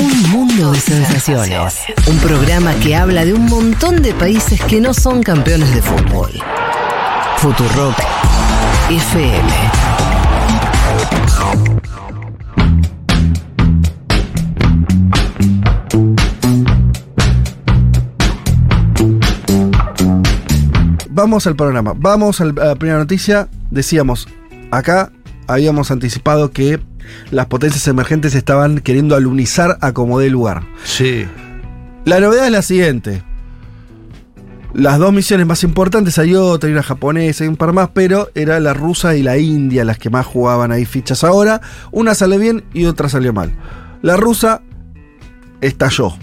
Un mundo de sensaciones. Un programa que habla de un montón de países que no son campeones de fútbol. Futurock FM. Vamos al programa. Vamos a la primera noticia. Decíamos, acá habíamos anticipado que las potencias emergentes estaban queriendo alunizar a como dé lugar. Sí. La novedad es la siguiente. Las dos misiones más importantes, hay otra, hay una japonesa y un par más, pero era la rusa y la india las que más jugaban ahí fichas ahora. Una salió bien y otra salió mal. La rusa estalló.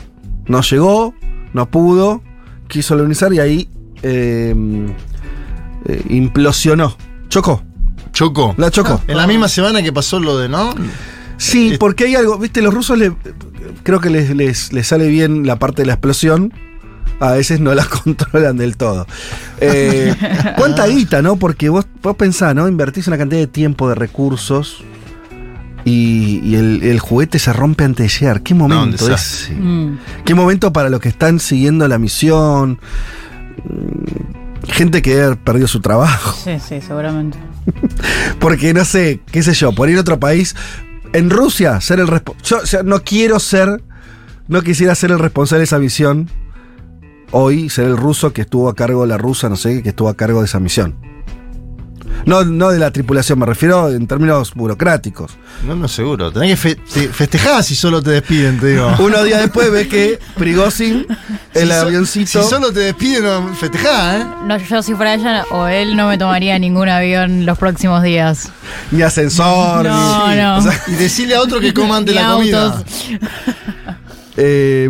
No llegó, no pudo, quiso alunizar y ahí eh, eh, implosionó. Chocó, Chocó. la chocó. En la misma semana que pasó lo de, ¿no? Sí, Eh, porque hay algo, viste, los rusos le- creo que les, les- les sale bien la parte de la explosión. A veces no la controlan del todo. Eh, ¿Cuánta guita, no? Porque vos, vos pensás, ¿no? Invertís una cantidad de tiempo, de recursos. Y, y el, el juguete se rompe antes de llegar. ¿Qué momento ese? Mm. ¿Qué momento para los que están siguiendo la misión? Gente que ha perdido su trabajo. Sí, sí, seguramente. Porque no sé, qué sé yo, por ir a otro país. En Rusia, ser el responsable. Yo o sea, no quiero ser. No quisiera ser el responsable de esa misión. Hoy, ser el ruso que estuvo a cargo, la rusa, no sé, que estuvo a cargo de esa misión. No, no de la tripulación, me refiero en términos burocráticos. No, no, seguro. Tenés que fe- te- festejar si solo te despiden, te digo. Unos días después ve que Prigozhin, el Si so- avioncito. Si solo te despiden, no, festejá, ¿eh? No, yo si fuera ella o él no me tomaría ningún avión los próximos días. Ni ascensor, No, ni. no. o sea, Y decirle a otro que coma antes la comida. eh,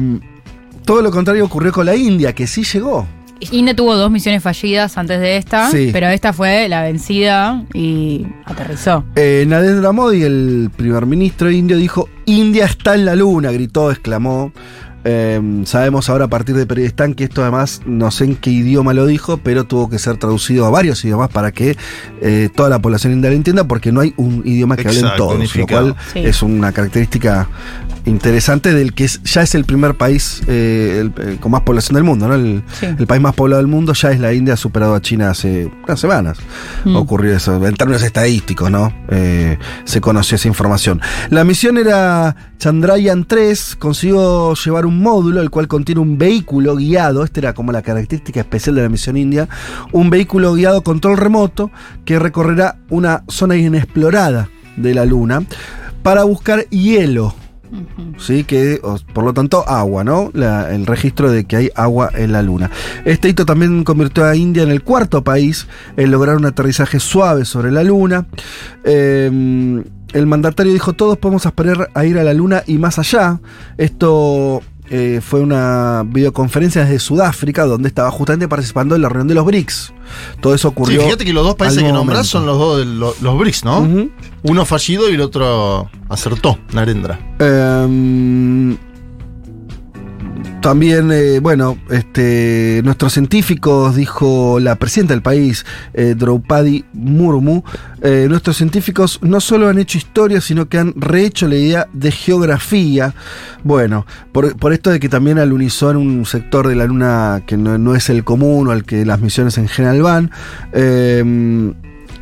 todo lo contrario ocurrió con la India, que sí llegó. India tuvo dos misiones fallidas antes de esta, Sí. pero esta fue la vencida y aterrizó. Eh, Narendra Modi, el primer ministro indio, dijo: India está en la luna, gritó, exclamó. Eh, sabemos ahora a partir de Periodistán que esto además no sé en qué idioma lo dijo, pero tuvo que ser traducido a varios idiomas para que eh, toda la población india lo entienda, porque no hay un idioma que hablen Exacto, todos, lo cual Sí. es una característica interesante del que es- ya es el primer país eh, el- eh, con más población del mundo, ¿no? El, Sí. el país más poblado del mundo ya es la India, ha superado a China hace unas semanas. Mm. Ocurrió eso, en términos estadísticos, ¿no? Eh, se conoció esa información. La misión era Chandrayaan 3, consiguió llevar un módulo, el cual contiene un vehículo guiado, esta era como la característica especial de la misión india, un vehículo guiado control remoto que recorrerá una zona inexplorada de la Luna para buscar hielo. Sí, que por lo tanto agua, ¿no? La- el registro de que hay agua en la Luna. Este hito también convirtió a India en el cuarto país en lograr un aterrizaje suave sobre la Luna. Eh, el mandatario dijo, todos podemos aspirar a ir a la Luna y más allá. Esto eh, fue una videoconferencia desde Sudáfrica, donde estaba justamente participando en la reunión de los BRICS. Todo eso Sí, ocurrió. fíjate que los dos países que nombrás momento. son los dos de lo- los BRICS, ¿no? Uno fallido y el otro acertó, Narendra. Em, también, eh, bueno, este, nuestros científicos, dijo la presidenta del país, eh, Murmu, eh, nuestros científicos no solo han hecho historia, sino que han rehecho la idea de geografía. Bueno, por, por esto de que también alunizó en un sector de la Luna que no, no es el común o al que las misiones en general van.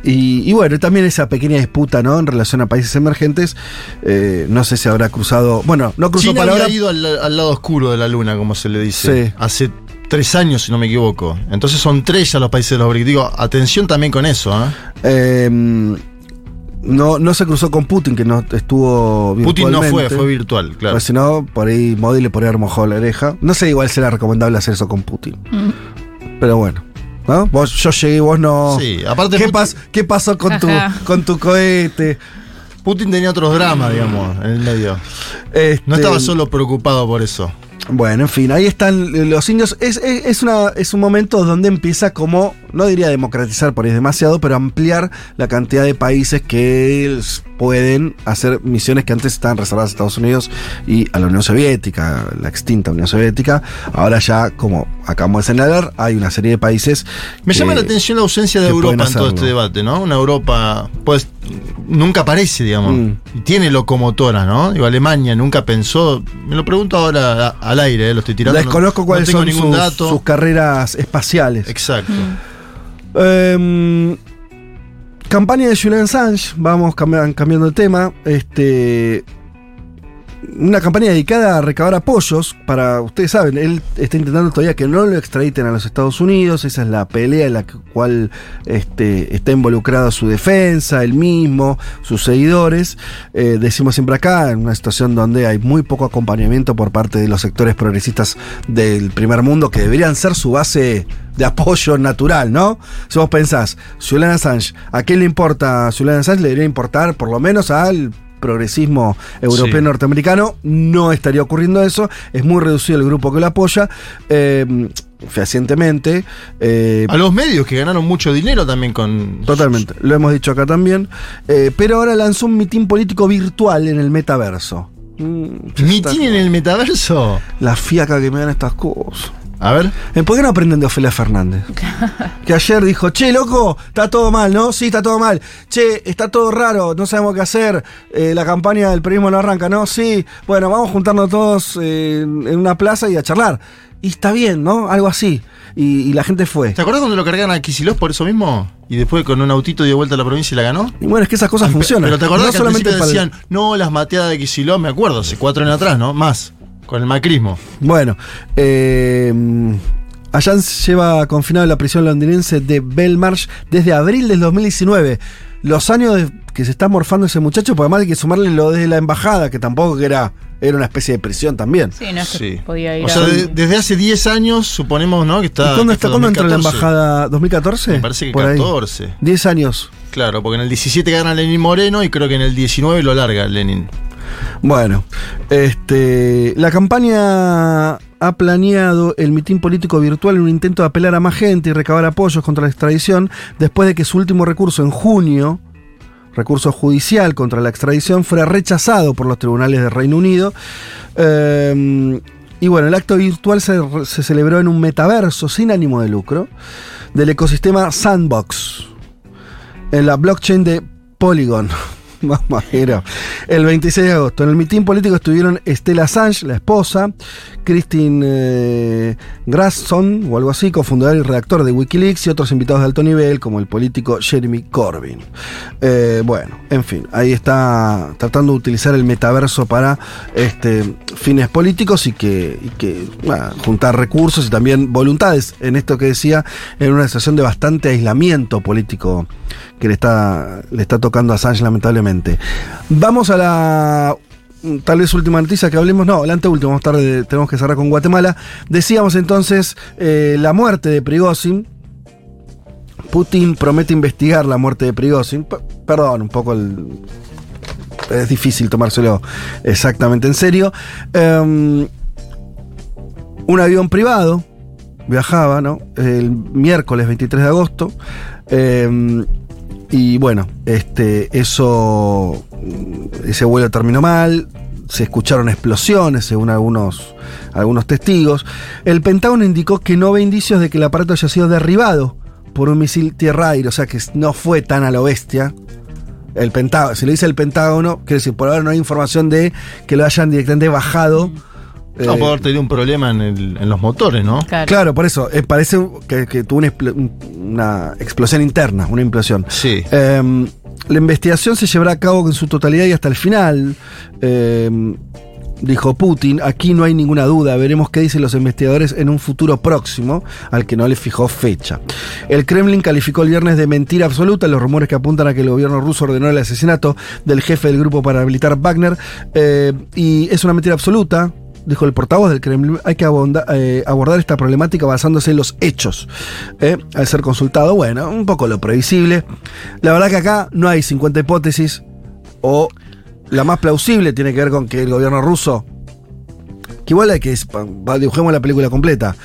Em, y, y bueno, también esa pequeña disputa, ¿no? En relación a países emergentes. eh, no sé si habrá cruzado. Bueno, no cruzó China palabra. había ido al, al lado oscuro de la luna, como se le dice. Sí. Hace tres años, si no me equivoco. Entonces son tres ya los países de los BRICS. Digo, atención también con eso, ¿eh? eh, no, no se cruzó con Putin, que no estuvo Putin no fue, fue virtual, claro. Pues si no, por ahí Modi le podría haber mojado la oreja. No sé, igual será recomendable hacer eso con Putin. Mm. Pero bueno. ¿No? Vos, yo llegué y vos no. Sí, aparte ¿Qué, Putin- pas- ¿Qué pasó con tu, con tu cohete? Putin tenía otros dramas, digamos, en el medio. Este, No estaba solo preocupado por eso. Bueno, en fin, ahí están los indios. Es, es, es una, es un momento donde empieza como no diría democratizar por ahí es demasiado, pero ampliar la cantidad de países que pueden hacer misiones que antes estaban reservadas a Estados Unidos y a la Unión Soviética, la extinta Unión Soviética. Ahora ya, como acabamos de señalar, hay una serie de países. Me que- llama la atención la ausencia de Europa en todo este debate, ¿no? Una Europa, pues, nunca aparece, digamos. Mm. Y tiene locomotora, ¿no? Digo, Alemania nunca pensó. Me lo pregunto ahora al aire, ¿eh? lo estoy tirando. no- Desconozco no cuáles tengo son ningún sus, dato. sus carreras espaciales. Exacto. Em, campaña de Julian Assange, vamos cambi- cambiando de tema. Este, una campaña dedicada a recabar apoyos para, ustedes saben, él está intentando todavía que no lo extraditen a los Estados Unidos, esa es la pelea en la cual este, está involucrado su defensa, él mismo, sus seguidores. Eh, decimos siempre acá, en una situación donde hay muy poco acompañamiento por parte de los sectores progresistas del primer mundo, que deberían ser su base de apoyo natural, ¿no? Si vos pensás, Julian Assange, ¿a qué le importa Julian Assange? Le debería importar por lo menos al progresismo europeo Sí. norteamericano, no estaría ocurriendo eso, es muy reducido el grupo que lo apoya, eh, fehacientemente, eh, A los medios que ganaron mucho dinero también con. Totalmente, lo hemos dicho acá también. Eh, pero ahora lanzó un mitin político virtual en el metaverso. Mm, ¿Mitin en el metaverso? La fiaca que me dan estas cosas. A ver. Eh, ¿Por qué no aprenden de Ofelia Fernández? que ayer dijo, che, loco, está todo mal, ¿no? Sí, está todo mal. Che, está todo raro, no sabemos qué hacer. Eh, la campaña del periodismo no arranca, ¿no? Sí, bueno, vamos a juntarnos todos eh, en una plaza y a charlar. Y está bien, ¿no? Algo así. Y, y la gente fue. ¿Te acuerdas cuando lo cargaron a Kicillof por eso mismo? Y después con un autito dio vuelta a la provincia y la ganó. Y bueno, es que esas cosas funcionan. Pero te acordás no que solamente el- decían, no, las mateadas de Kicillof, me acuerdo, hace cuatro años atrás, ¿no? Más, con el macrismo. Bueno, eh, Allans lleva confinado en la prisión londinense de Belmarsh desde abril del 2019. Los años de- que se está morfando ese muchacho, porque además hay que sumarle lo de la embajada, que tampoco era, era una especie de prisión también. Sí, no es que Sí. podía ir O a- sea, de- desde hace 10 años, suponemos, ¿no? Que está. ¿Y cuándo, está, ¿cuándo entró en la 2014. embajada? ¿2014? Me parece que Por ahí. 14. 10 años. Claro, porque en el 17 gana Lenin Moreno y creo que en el 19 lo larga Lenin. Bueno, este, la campaña ha planeado el mitin político virtual en un intento de apelar a más gente y recabar apoyos contra la extradición, después de que su último recurso en junio, recurso judicial contra la extradición, fuera rechazado por los tribunales de Reino Unido. Eh, y bueno, el acto virtual se celebró en un metaverso sin ánimo de lucro del ecosistema Sandbox, en la blockchain de Polygon. Era. El 26 de agosto. En el mitin político estuvieron Estela Assange, la esposa, Christine eh, Grasson, o algo así, cofundador y redactor de Wikileaks, y otros invitados de alto nivel, como el político Jeremy Corbyn. Eh, bueno, en fin, ahí está tratando de utilizar el metaverso para este, fines políticos y que, juntar recursos y también voluntades en esto que decía, en una situación de bastante aislamiento político que le está, le está tocando a Assange lamentablemente. Vamos a la mm, tal vez última noticia que hablemos, no, la anteúltima, más tarde tenemos que cerrar con Guatemala. Decíamos entonces eh, la muerte de Prigozhin. Putin promete investigar la muerte de Prigozhin. Perdón, un poco el, es difícil tomárselo exactamente en serio. Em, un avión privado viajaba, ¿no? El miércoles 23 de agosto. Em, y bueno, este, eso, ese vuelo terminó mal. Se escucharon explosiones, según algunos, algunos testigos. El Pentágono indicó que no ve indicios de que el aparato haya sido derribado por un misil tierra-aire, o sea que no fue tan a lo bestia. El Pentágono, si lo dice el Pentágono, quiere decir, por ahora no hay información de que lo hayan directamente bajado. No Eh, puede haber tenido un problema en, el- en los motores, ¿no? Claro. Claro, por eso, eh, parece que, que tuvo una, expl- un- una explosión interna, una implosión. Sí. Eh, la investigación se llevará a cabo en su totalidad y hasta el final. eh, dijo Putin, aquí no hay ninguna duda, veremos qué dicen los investigadores en un futuro próximo, al que no le fijó fecha. El Kremlin calificó el viernes de mentira absoluta los rumores que apuntan a que el gobierno ruso ordenó el asesinato del jefe del grupo paramilitar Wagner, eh, y es una mentira absoluta, dijo el portavoz del Kremlin, hay que abonda- eh, abordar esta problemática basándose en los hechos. Eh, al ser consultado, bueno, un poco lo previsible. La verdad que acá no hay 50 hipótesis, o la más plausible tiene que ver con que el gobierno ruso, que igual hay que, dibujemos la película completa,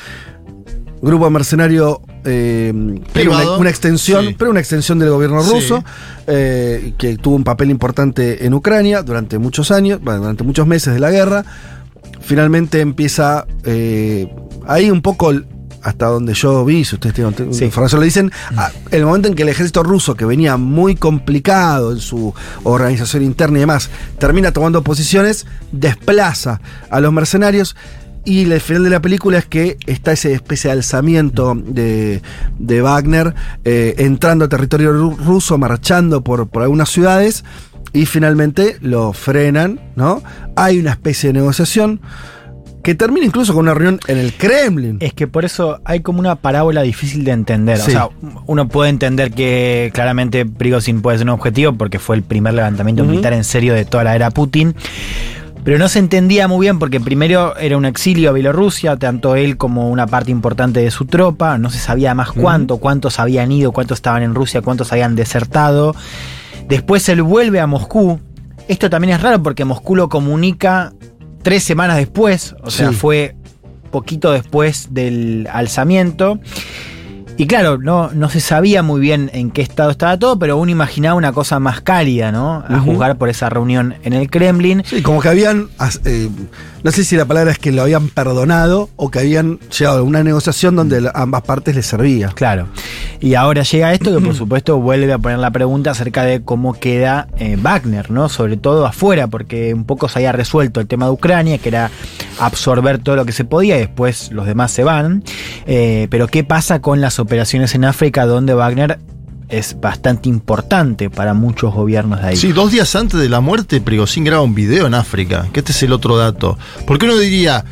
grupo mercenario eh, era una, extensión, sí. pero una extensión del gobierno Sí. ruso, eh, que tuvo un papel importante en Ucrania durante muchos años, bueno, durante muchos meses de la guerra. Finalmente empieza eh, ahí un poco hasta donde yo vi, si ustedes tienen Sí. información lo dicen, a- el momento en que el ejército ruso, que venía muy complicado en su organización interna y demás, termina tomando posiciones, desplaza a los mercenarios. Y el final de la película es que está ese especie de alzamiento de, de Wagner eh, entrando a territorio ru- ruso, marchando por, por algunas ciudades y finalmente lo frenan, ¿no? Hay una especie de negociación que termina incluso con una reunión en el Kremlin. Es que por eso hay como una parábola difícil de entender. Sí. O sea, uno puede entender que claramente Prigozhin puede ser un objetivo porque fue el primer levantamiento militar en serio de toda la era Putin. Pero no se entendía muy bien porque primero era un exilio a Bielorrusia, tanto él como una parte importante de su tropa, no se sabía más cuánto, cuántos habían ido, cuántos estaban en Rusia, cuántos habían desertado. Después él vuelve a Moscú. Esto también es raro porque Moscú lo comunica tres semanas después, o sea, fue poquito después del alzamiento. Y claro, no, no se sabía muy bien en qué estado estaba todo, pero uno imaginaba una cosa más cálida, ¿no? A Ujú. juzgar por esa reunión en el Kremlin. Sí, como que habían, eh, no sé si la palabra es que lo habían perdonado o que habían llegado a una negociación donde ambas partes les servía. Claro. Y ahora llega esto que por supuesto vuelve a poner la pregunta acerca de cómo queda eh, Wagner, ¿no? Sobre todo afuera, porque un poco se había resuelto el tema de Ucrania, que era absorber todo lo que se podía y después los demás se van. Eh, pero ¿qué pasa con las operaciones en África donde Wagner es bastante importante para muchos gobiernos de ahí? Sí, dos días antes de la muerte, Prigozhin graba un video en África, que este es el otro dato. ¿Por qué uno diría,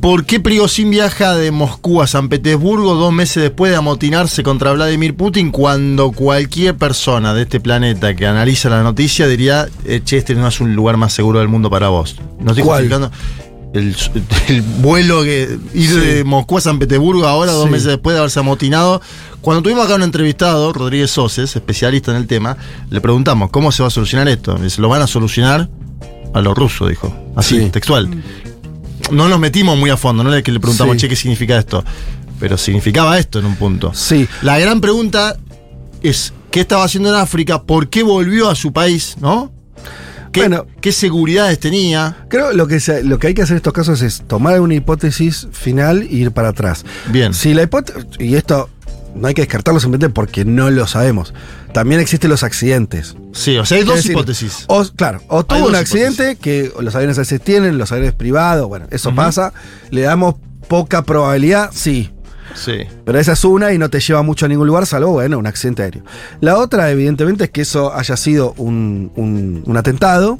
¿por qué Prigozhin viaja de Moscú a San Petersburgo dos meses después de amotinarse contra Vladimir Putin cuando cualquier persona de este planeta que analiza la noticia diría, eh, che, este no es un lugar más seguro del mundo para vos? No estoy ¿Cuál? justificando. El, el vuelo que ir Sí. de Moscú a San Petersburgo ahora, dos Sí. meses después de haberse amotinado. Cuando tuvimos acá un entrevistado, Rodríguez Soces, especialista en el tema, le preguntamos cómo se va a solucionar esto. Dice, lo van a solucionar a lo ruso, dijo. Así, Sí. textual. No nos metimos muy a fondo, no es que le preguntamos, che, ¿qué significa esto? Pero significaba esto en un punto. Sí. La gran pregunta es, ¿qué estaba haciendo en África? ¿Por qué volvió a su país? ¿No? ¿Qué, Bueno. ¿qué seguridades tenía? Creo lo que, se- lo que hay que hacer en estos casos es tomar una hipótesis final e ir para atrás. Bien. Si la hipótesis, y esto no hay que descartarlo simplemente porque no lo sabemos. También existen los accidentes. Sí, o sea, hay dos decir, hipótesis. O, claro, o tuvo un accidente que los aviones a veces tienen, los aviones privados, bueno, eso pasa. Le damos poca probabilidad, sí. Sí. Pero esa es una y no te lleva mucho a ningún lugar, salvo, bueno, un accidente aéreo. La otra, evidentemente, es que eso haya sido un, un- un atentado.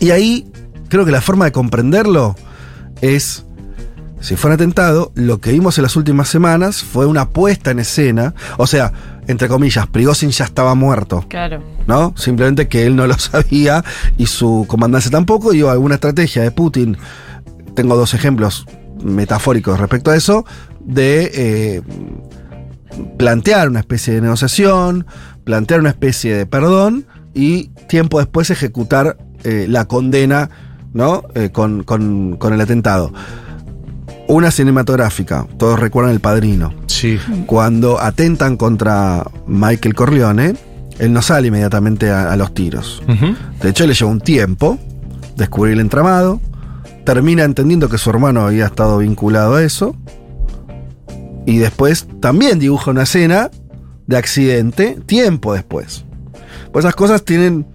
Y ahí creo que la forma de comprenderlo es, si fue un atentado, lo que vimos en las últimas semanas fue una puesta en escena. O sea, entre comillas, Prigozhin ya estaba muerto. Claro. ¿no? Simplemente que él no lo sabía y su comandante tampoco, y alguna estrategia de Putin, tengo dos ejemplos metafóricos respecto a eso, de eh, plantear una especie de negociación, plantear una especie de perdón y tiempo después ejecutar eh, la condena, ¿no? Eh, con, con- con el atentado. Una cinematográfica, todos recuerdan El Padrino Sí. cuando atentan contra Michael Corleone, él no sale inmediatamente a, a los tiros. De hecho, le lleva un tiempo descubrir el entramado, termina entendiendo que su hermano había estado vinculado a eso, y después también dibuja una escena de accidente tiempo después. Pues esas cosas tienen...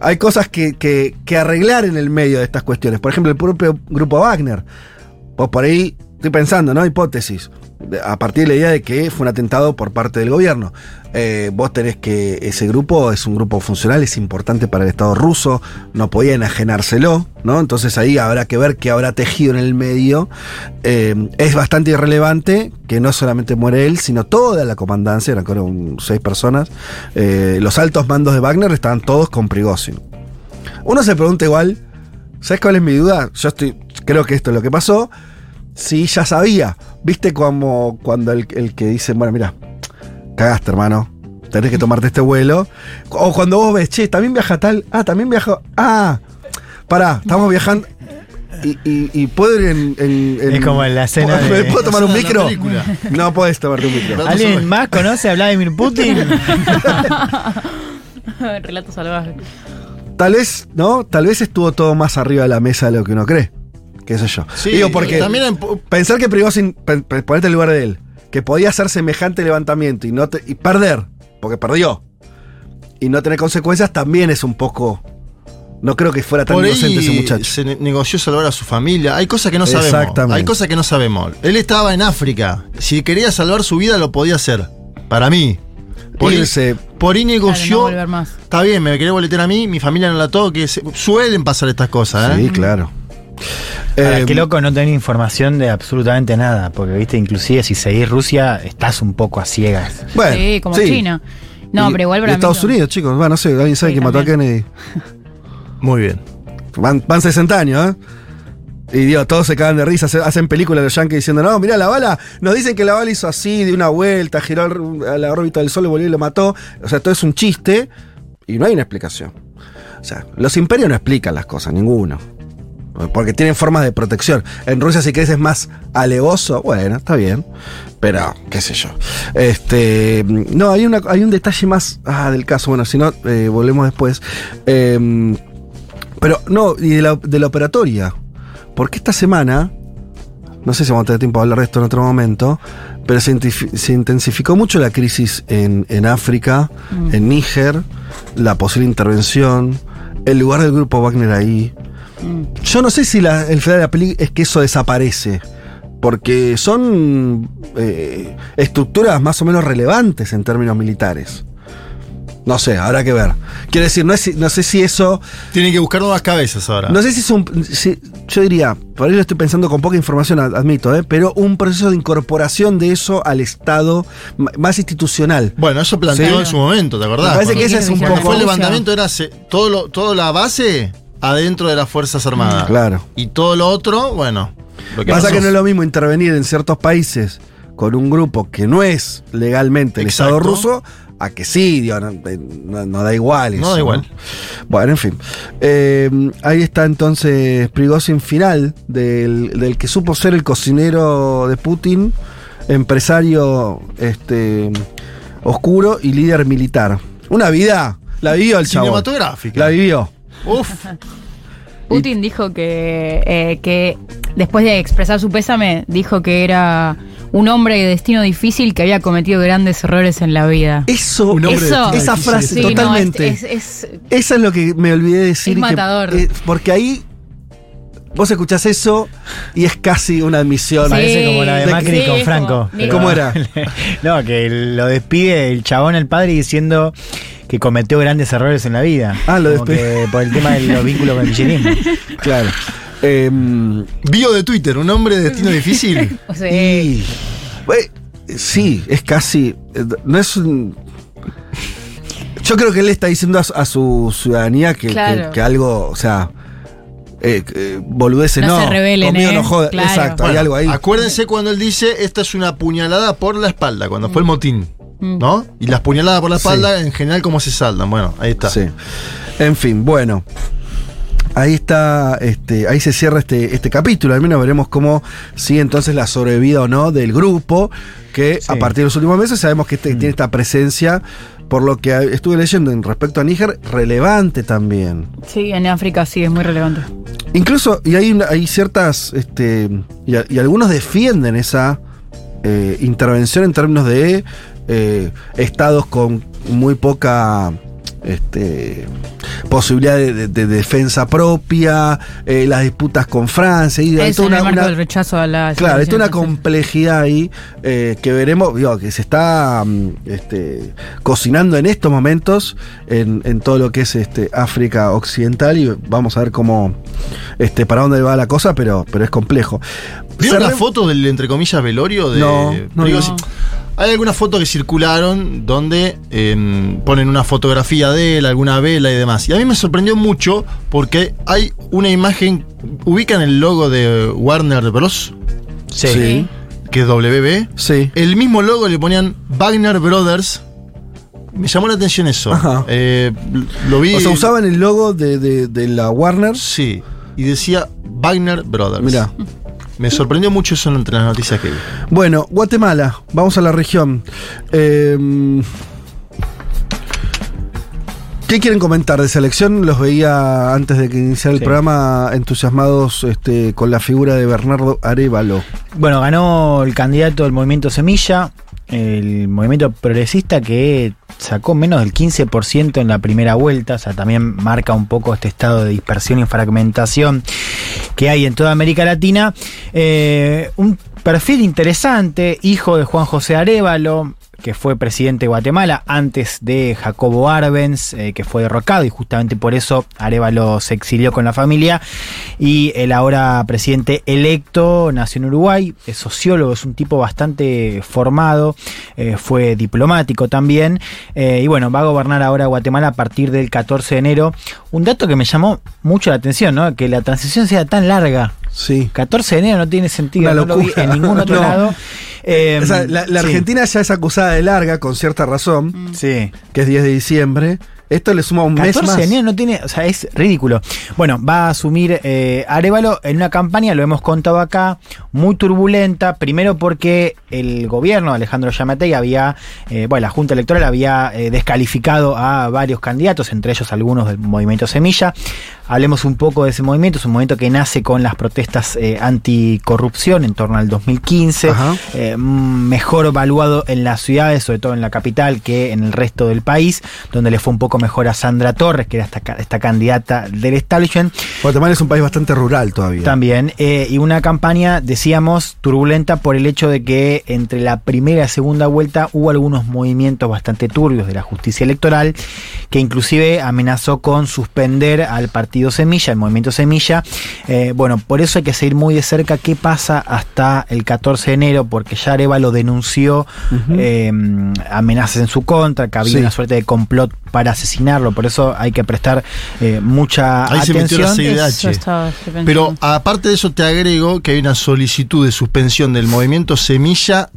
Hay cosas que, que- que arreglar en el medio de estas cuestiones. Por ejemplo, el propio grupo Wagner. Pues por ahí estoy pensando, ¿no? Hipótesis. A partir de la idea de que fue un atentado por parte del gobierno. Eh, vos tenés que ese grupo es un grupo funcional, es importante para el Estado ruso, no podía enajenárselo, ¿no? Entonces ahí habrá que ver qué habrá tejido en el medio. Eh, es bastante irrelevante que no solamente muere él, sino toda la comandancia, eran creo un- seis personas. Eh, los altos mandos de Wagner estaban todos con Prigozhin. Uno se pregunta igual, ¿sabes cuál es mi duda? Yo estoy, creo que esto es lo que pasó. Si ya sabía, viste como cuando el, el que dice, bueno, mira, cagaste, hermano. Tenés que tomarte este vuelo. O cuando vos ves, che, también viaja tal. Ah, también viaja. Ah, pará, estamos viajando. y, y- y puedo ir en, en- en- Es como en la escena ¿Puedo, de- ¿puedo tomar un micro? No puedes tomarte un micro. ¿Alguien más conoce a Vladimir Putin? Relato salvaje. Tal vez, ¿no? Tal vez estuvo todo más arriba de la mesa de lo que uno cree. Qué sé yo. Sí, Digo, porque también pensar que Prigozhin, ponete en el lugar de él, que podía hacer semejante levantamiento y no te- y perder, porque perdió, y no tener consecuencias también es un poco. No creo que fuera tan Por inocente ese muchacho. se ne- negoció salvar a su familia. Hay cosas que no sabemos. Exactamente. Hay cosas que no sabemos. Él estaba en África. Si quería salvar su vida, lo podía hacer. Para mí. Por ahí, Irse. por ahí Claro, negoció. no volver más. Está bien, me quería boletear a mí, mi familia no la toque. Suelen pasar estas cosas, ¿eh? Sí, claro. Ahora, Eh, qué loco no tener información de absolutamente nada, porque viste, inclusive si seguís Rusia, estás un poco a ciegas. bueno, sí, como sí. China. No, Y- pero igual para mí. Estados. Unidos, chicos. Bueno, no sé, alguien sabe Sí, que mató a. Kennedy. Muy bien. Van, van 60 años, ¿eh? Y digo, todos se cagan de risa, se- hacen películas de los yankees diciendo, no, mira la bala, nos dicen que la bala hizo así, de una vuelta, giró a la órbita del sol y volvió y lo mató. O sea, todo es un chiste y no hay una explicación. O sea, los imperios no explican las cosas, ninguno. Porque tienen formas de protección. En Rusia, si querés, es más alevoso. Bueno, está bien. Pero, qué sé yo. Este. No, hay, una, hay un detalle más ah, del caso. Bueno, si no, eh, volvemos después. Em, pero no, y de la, de la operatoria. Porque esta semana, no sé si vamos a tener tiempo de hablar de esto en otro momento, pero se, intensificó mucho la crisis en, en África, en Níger, la posible intervención, el lugar del grupo Wagner ahí. Yo no sé si la- el final de la peli es que eso desaparece. Porque son eh, estructuras más o menos relevantes en términos militares. No sé, habrá que ver. Quiero decir, no, es- no sé si eso Tienen que buscar nuevas cabezas ahora. no sé si es un. si- yo diría, por ahí lo estoy pensando con poca información, ad- admito, ¿eh? pero un proceso de incorporación de eso al Estado más institucional. Bueno, eso planteó Sí. en su momento, ¿te acordás? Me parece Cuando- que ese es un poco. fue el levantamiento era se- todo lo, toda la base adentro de las Fuerzas Armadas. Claro. Y todo lo otro, bueno. Lo Pasa pasó. que no es lo mismo intervenir en ciertos países con un grupo que no es legalmente el Exacto. Estado ruso, a que sí, digo, no, eh, no- no da igual. No da igual. Bueno, en fin. Eh, ahí está entonces Prigozhin final del, del que supo ser el cocinero de Putin, empresario este, oscuro y líder militar. Una vida, la vivió el chavo. Cinematográfica. La vivió. Uf. Putin dijo que, eh, que después de expresar su pésame, dijo que era un hombre de destino difícil que había cometido grandes errores en la vida. Eso, Un hombre de Eso, destino esa difícil. frase, Sí, no, totalmente. es- es- es- Eso es lo que me olvidé de decir. Es que- matador. eh, porque ahí vos escuchás eso y es casi una admisión. Sí. Parece como la de De- Macri sí, con Franco. como- ¿Cómo era? no, que lo despide el chabón al padre diciendo que cometió grandes errores en la vida. Ah, lo Como que por el tema de los vínculos con el kirchnerismo. Claro. Bio de Twitter, un hombre de destino difícil. o sea, y, eh, sí, es casi. eh, No es un. Yo creo que él está diciendo a, su- a su ciudadanía que, Claro. que- que algo, o sea. Eh, eh, boludeces No no. se rebelen, Conmigo ¿eh? no joda. Claro. Exacto, hay algo ahí. Acuérdense cuando él dice, esta es una puñalada por la espalda, cuando fue el motín. Mm. ¿No? Y las puñaladas por la Sí. espalda, en general, ¿cómo se saldan? Bueno, ahí está. Sí. En fin, bueno. Ahí está, este, ahí se cierra este, este capítulo. Al menos veremos cómo sigue entonces la sobrevida o no del grupo, que Sí. a partir de los últimos meses sabemos que este- tiene esta presencia, por lo que estuve leyendo en respecto a Níger, relevante también. sí, en África sí, es muy relevante. Incluso, y hay, hay ciertas, este, y, a- y algunos defienden esa eh, intervención en términos de eh, estados con muy poca este, posibilidad de, de- de defensa propia, eh, las disputas con Francia, y Eso toda en el una- marco una- del rechazo a la Claro, hay una complejidad ahí eh, que veremos, digo, que se está mm, este, cocinando en estos momentos en, en todo lo que es este, África Occidental y vamos a ver cómo, este, para dónde va la cosa, pero, pero es complejo. ¿Vieron las fotos del, entre comillas, velorio? De, No, no, Digo, no. si- Hay algunas fotos que circularon donde eh, ponen una fotografía de él, alguna vela y demás. Y a mí me sorprendió mucho porque hay una imagen, ubican el logo de Warner Bros., Sí. Sí, que es WB. sí. El mismo logo le ponían Wagner Brothers. Me llamó la atención eso. Ajá. Eh, lo vi. O sea, usaban el logo de, de- de la Warner Sí. y decía Wagner Brothers. Mirá. Me sorprendió mucho eso entre las noticias que vi. Bueno, Guatemala, vamos a la región. Eh, ¿Qué quieren comentar de selección? Los veía antes de que iniciara el Sí. programa entusiasmados este, con la figura de Bernardo Arevalo. Bueno, ganó el candidato del movimiento Semilla, el movimiento progresista que sacó menos del 15% en la primera vuelta, o sea, también marca un poco este estado de dispersión y fragmentación que hay en toda América Latina. Eh, un perfil interesante, hijo de Juan José Arevalo, que fue presidente de Guatemala antes de Jacobo Arbenz, eh, que fue derrocado y justamente por eso Arevalo se exilió con la familia. Y el ahora presidente electo nació en Uruguay, es sociólogo, es un tipo bastante formado, eh, fue diplomático también. eh, y bueno, va a gobernar ahora Guatemala a partir del 14 de enero. Un dato que me llamó mucho la atención, ¿no? Que la transición sea tan larga. Sí. 14 de enero no tiene sentido, Una no lo vi locura. en ningún otro No. lado. Eh, O sea, la, la sí, Argentina ya es acusada de larga, con cierta razón, Sí. que es 10 de diciembre. Esto le suma un mes 14 más. de enero no tiene, o sea, es ridículo. Bueno, va a asumir eh, Arevalo en una campaña, lo hemos contado acá, muy turbulenta. Primero porque el gobierno, Alejandro Yamatei, había, eh, bueno, la Junta Electoral había eh, descalificado a varios candidatos, entre ellos algunos del movimiento Semilla. Hablemos un poco de ese movimiento, es un movimiento que nace con las protestas anticorrupción en torno al 2015, Ajá. eh, mm, mejor evaluado en las ciudades, sobre todo en la capital, que en el resto del país, donde le fue un poco mejor a Sandra Torres, que era esta, ca- esta candidata del establishment. Guatemala es un país bastante rural todavía. También, eh, y una campaña, decíamos, turbulenta por el hecho de que entre la primera y segunda vuelta hubo algunos movimientos bastante turbios de la justicia electoral, que inclusive amenazó con suspender al partido Semilla, el movimiento Semilla. Eh, bueno, por eso hay que seguir muy de cerca qué pasa hasta el 14 de enero, porque ya Arevalo denunció eh, amenazas en su contra, que había Sí. una suerte de complot para asesinarlo, por eso hay que prestar eh, mucha Ahí se metió la atención. CIDH. Estaba. Pero aparte de eso te agrego que hay una solicitud de suspensión del movimiento Semilla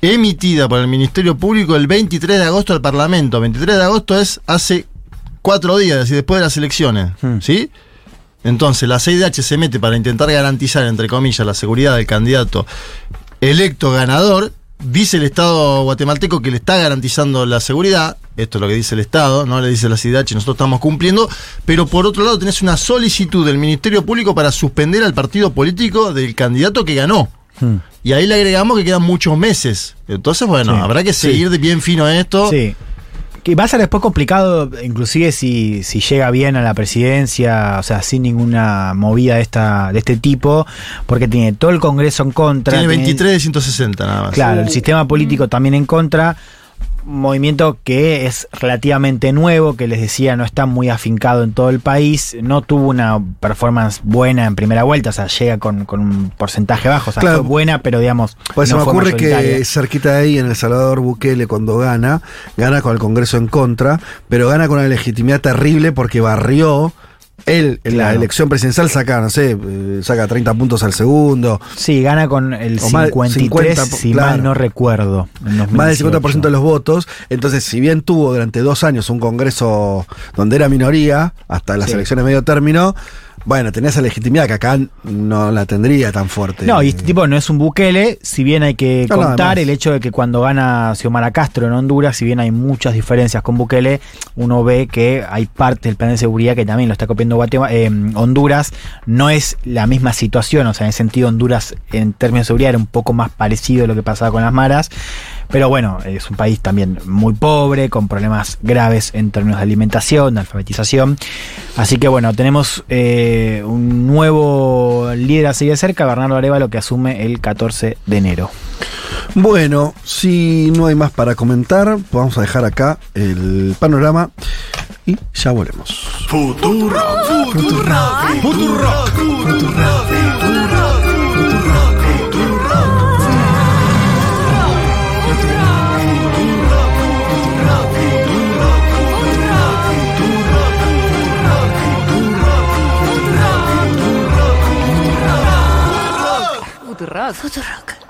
emitida por el Ministerio Público el 23 de agosto al Parlamento. 23 de agosto es hace cuatro días, es decir, después de las elecciones. Hmm. ¿Sí? Entonces la CIDH se mete para intentar garantizar, entre comillas, la seguridad del candidato electo ganador. Dice el Estado guatemalteco que le está garantizando la seguridad. Esto es lo que dice el Estado, no le dice la CIDH, nosotros estamos cumpliendo. Pero por otro lado, tenés una solicitud del Ministerio Público para suspender al partido político del candidato que ganó. Hmm. Y ahí le agregamos que quedan muchos meses. Entonces, bueno, Sí. habrá que seguir de bien fino esto. Sí. Que va a ser después complicado, inclusive si, si llega bien a la presidencia, o sea, sin ninguna movida de esta de este tipo, porque tiene todo el Congreso en contra. Tiene tiene- 23 de 160 nada más. Claro, el sistema político también en contra. Movimiento que es relativamente nuevo, que les decía no está muy afincado en todo el país, no tuvo una performance buena en primera vuelta, o sea, llega con, con un porcentaje bajo, o sea, Claro. fue buena, pero digamos, Pues no se me ocurre mayoritaria. que cerquita de ahí, en El Salvador, Bukele, cuando gana, gana con el Congreso en contra, pero gana con una legitimidad terrible porque barrió. Él en la elección presidencial saca, no sé, eh, saca 30 puntos al segundo, Sí, gana con el O más de 53, 50, si claro. mal no recuerdo. más del 50% 2018. de los votos. Entonces, si bien tuvo durante dos años un Congreso donde era minoría, hasta las Sí. elecciones medio término, bueno, tenía esa legitimidad que acá no la tendría tan fuerte. No, y este tipo no es un Bukele, si bien hay que No, contar el hecho de que cuando gana Xiomara Castro en Honduras, si bien hay muchas diferencias con Bukele, uno ve que hay parte del plan de seguridad que también lo está copiando Guatemala, eh, Honduras, no es la misma situación, o sea, en ese sentido Honduras en términos de seguridad era un poco más parecido a lo que pasaba con las maras, pero bueno, es un país también muy pobre, con problemas graves en términos de alimentación, de alfabetización. Así que bueno, tenemos eh, un nuevo líder a seguir de cerca, Bernardo Arevalo, que asume el 14 de enero. Bueno, si no hay más para comentar, pues vamos a dejar acá el panorama y ya volvemos. Дурак. Фу, дурак.